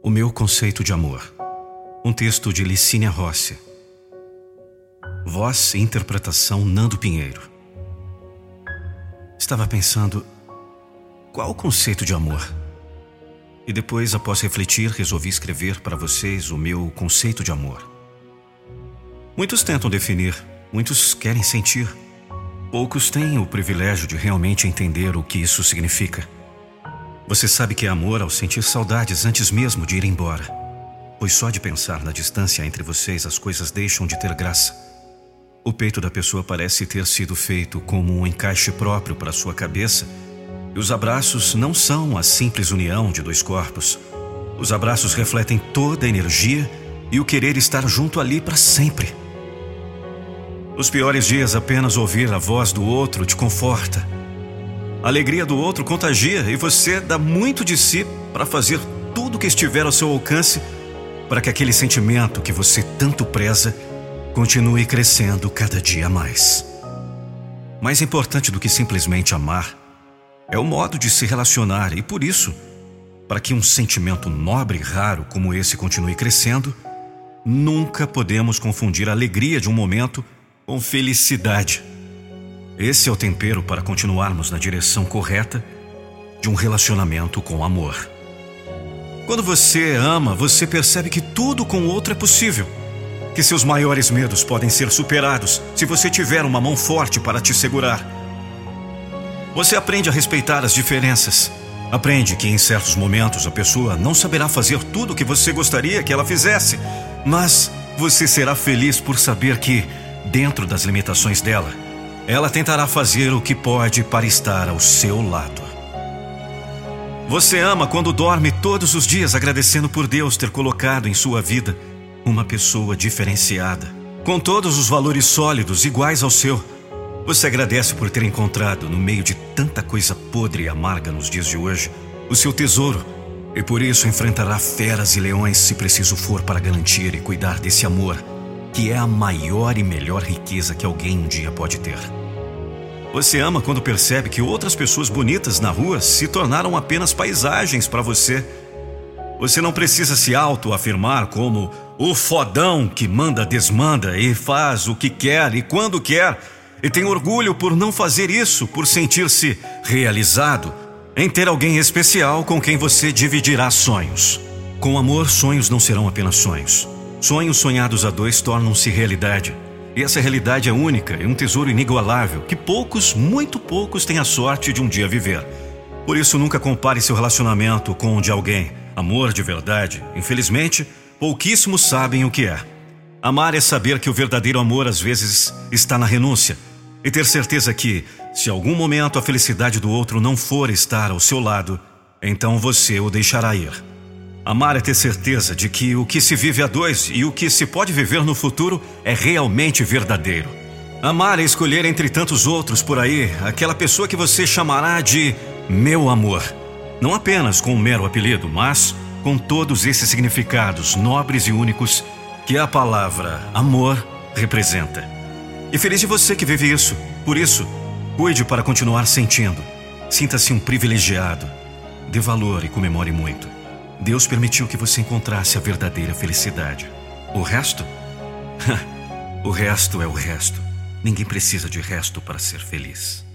O meu conceito de amor. Um texto de Licínia Rossi. Voz e interpretação Nando Pinheiro. Estava pensando qual o conceito de amor? E depois, após refletir, resolvi escrever para vocês o meu conceito de amor. Muitos tentam definir, muitos querem sentir. Poucos têm o privilégio de realmente entender o que isso significa. Você sabe que é amor ao sentir saudades antes mesmo de ir embora. Pois só de pensar na distância entre vocês as coisas deixam de ter graça. O peito da pessoa parece ter sido feito como um encaixe próprio para sua cabeça, e os abraços não são a simples união de dois corpos. Os abraços refletem toda a energia e o querer estar junto ali para sempre. Os piores dias apenas ouvir a voz do outro te conforta a alegria do outro contagia e você dá muito de si para fazer tudo o que estiver ao seu alcance para que aquele sentimento que você tanto preza continue crescendo cada dia mais. Mais importante do que simplesmente amar é o modo de se relacionar e por isso, para que um sentimento nobre e raro como esse continue crescendo, nunca podemos confundir a alegria de um momento com felicidade. Esse é o tempero para continuarmos na direção correta de um relacionamento com amor. Quando você ama, você percebe que tudo com o outro é possível. Que seus maiores medos podem ser superados se você tiver uma mão forte para te segurar. Você aprende a respeitar as diferenças. Aprende que em certos momentos a pessoa não saberá fazer tudo o que você gostaria que ela fizesse, mas você será feliz por saber que, dentro das limitações dela, ela tentará fazer o que pode para estar ao seu lado. Você ama quando dorme todos os dias agradecendo por Deus ter colocado em sua vida uma pessoa diferenciada, com todos os valores sólidos iguais ao seu. Você agradece por ter encontrado, no meio de tanta coisa podre e amarga nos dias de hoje, o seu tesouro, e por isso enfrentará feras e leões se preciso for para garantir e cuidar desse amor, que é a maior e melhor riqueza que alguém um dia pode ter. Você ama quando percebe que outras pessoas bonitas na rua se tornaram apenas paisagens para você. Você não precisa se autoafirmar como o fodão que manda, desmanda e faz o que quer e quando quer, e tem orgulho por não fazer isso, por sentir-se realizado, em ter alguém especial com quem você dividirá sonhos. Com amor, sonhos não serão apenas sonhos. Sonhos sonhados a dois tornam-se realidade. E essa realidade é única e um tesouro inigualável que poucos, muito poucos, têm a sorte de um dia viver. Por isso, nunca compare seu relacionamento com o de alguém. Amor de verdade, infelizmente, pouquíssimos sabem o que é. Amar é saber que o verdadeiro amor às vezes está na renúncia e ter certeza que, se algum momento a felicidade do outro não for estar ao seu lado, então você o deixará ir. Amar é ter certeza de que o que se vive a dois e o que se pode viver no futuro é realmente verdadeiro. Amar é escolher entre tantos outros por aí aquela pessoa que você chamará de meu amor. Não apenas com um mero apelido, mas com todos esses significados nobres e únicos que a palavra amor representa. E feliz de você que vive isso. Por isso, cuide para continuar sentindo. Sinta-se um privilegiado. Dê valor e comemore muito. Deus permitiu que você encontrasse a verdadeira felicidade. O resto? o resto é o resto. Ninguém precisa de resto para ser feliz.